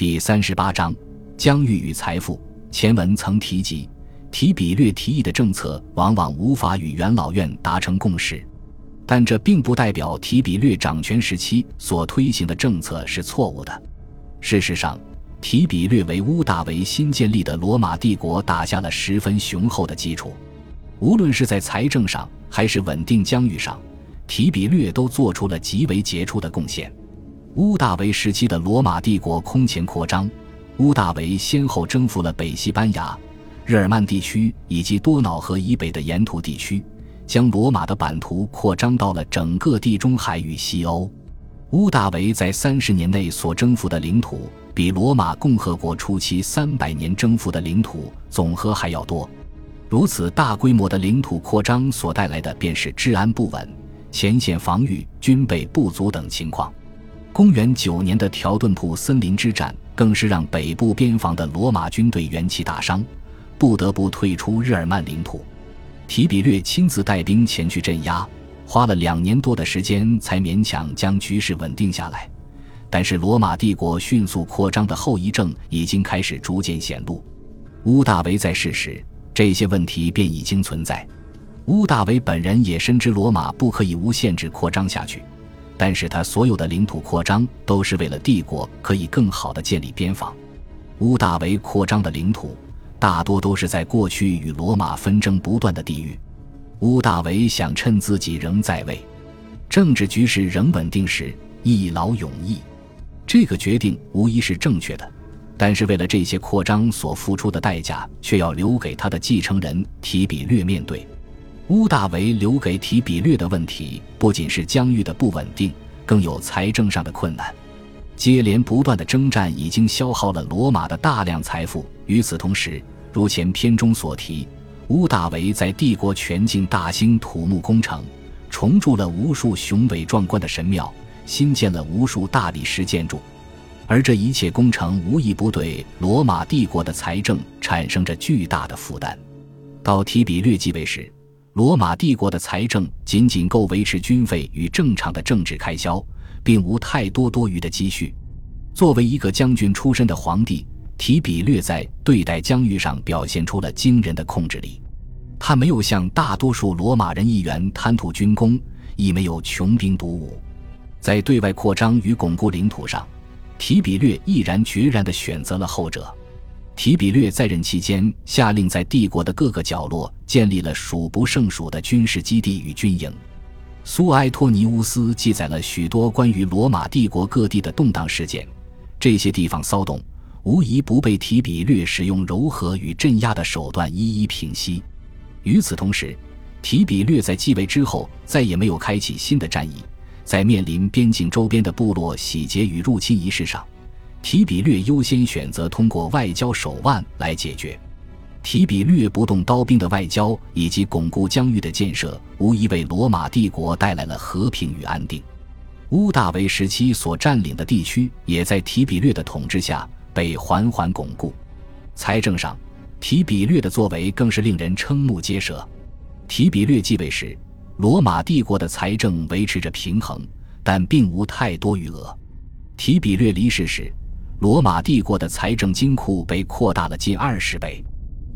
第三十八章疆域与财富。前文曾提及，提比略提议的政策往往无法与元老院达成共识，但这并不代表提比略掌权时期所推行的政策是错误的。事实上，提比略为屋大维新建立的罗马帝国打下了十分雄厚的基础，无论是在财政上还是稳定疆域上，提比略都做出了极为杰出的贡献。屋大维时期的罗马帝国空前扩张，屋大维先后征服了北西班牙、日耳曼地区以及多瑙河以北的沿途地区，将罗马的版图扩张到了整个地中海与西欧。屋大维在三十年内所征服的领土，比罗马共和国初期三百年征服的领土总和还要多。如此大规模的领土扩张所带来的，便是治安不稳、前线防御军备不足等情况。公元九年的条顿堡森林之战，更是让北部边防的罗马军队元气大伤，不得不退出日耳曼领土。提比略亲自带兵前去镇压。花了两年多的时间，才勉强将局势稳定下来。但是，罗马帝国迅速扩张的后遗症已经开始逐渐显露。屋大维在世时，这些问题便已经存在。屋大维本人也深知罗马不可以无限制扩张下去，但是他所有的领土扩张都是为了帝国可以更好地建立边防。屋大维扩张的领土大多都是在过去与罗马纷争不断的地域。屋大维想趁自己仍在位，政治局势仍稳定时一劳永逸，这个决定无疑是正确的。但是为了这些扩张所付出的代价，却要留给他的继承人提比略面对。屋大维留给提比略的问题，不仅是疆域的不稳定，更有财政上的困难。接连不断的征战已经消耗了罗马的大量财富。与此同时，如前篇中所提。屋大维在帝国全境大兴土木工程，重筑了无数雄伟壮观的神庙，新建了无数大理石建筑，而这一切工程无一不对罗马帝国的财政产生着巨大的负担。到提比略继位时，罗马帝国的财政仅仅够维持军费与正常的政治开销，并无太多多余的积蓄。作为一个将军出身的皇帝。提比略在对待疆域上表现出了惊人的控制力，他没有像大多数罗马人议员贪图军功，亦没有穷兵黩武。在对外扩张与巩固领土上，提比略毅然决然地选择了后者。提比略在任期间，下令在帝国的各个角落建立了数不胜数的军事基地与军营。苏埃托尼乌斯记载了许多关于罗马帝国各地的动荡事件，这些地方骚动。无疑不被提比略使用柔和与镇压的手段一一平息。与此同时，提比略在继位之后再也没有开启新的战役。在面临边境周边的部落洗劫与入侵一事上，提比略优先选择通过外交手腕来解决。提比略不动刀兵的外交以及巩固疆域的建设，无疑为罗马帝国带来了和平与安定。屋大维时期所占领的地区，也在提比略的统治下。被缓缓巩固，财政上，提比略的作为更是令人瞠目结舌。提比略继位时，罗马帝国的财政维持着平衡，但并无太多余额。提比略离世时，罗马帝国的财政金库被扩大了近二十倍。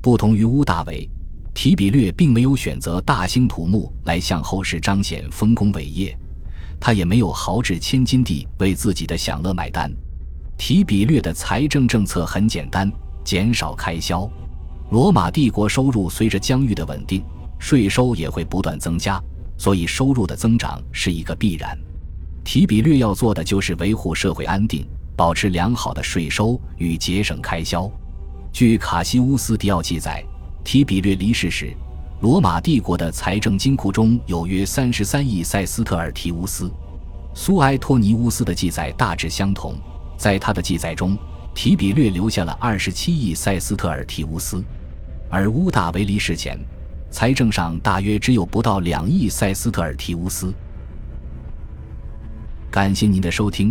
不同于屋大维，提比略并没有选择大兴土木来向后世彰显丰功伟业，他也没有豪掷千金地为自己的享乐买单。提比略的财政政策很简单，减少开销。罗马帝国收入随着疆域的稳定，税收也会不断增加，所以收入的增长是一个必然。提比略要做的就是维护社会安定，保持良好的税收与节省开销。据卡西乌斯·迪奥记载，提比略离世时，罗马帝国的财政金库中有约三十三亿塞斯特尔提乌斯。苏埃托尼乌斯的记载大致相同。在他的记载中，提比略留下了二十七亿塞斯特尔提乌斯，而乌大维离世前，财政上大约只有不到两亿塞斯特尔提乌斯。感谢您的收听，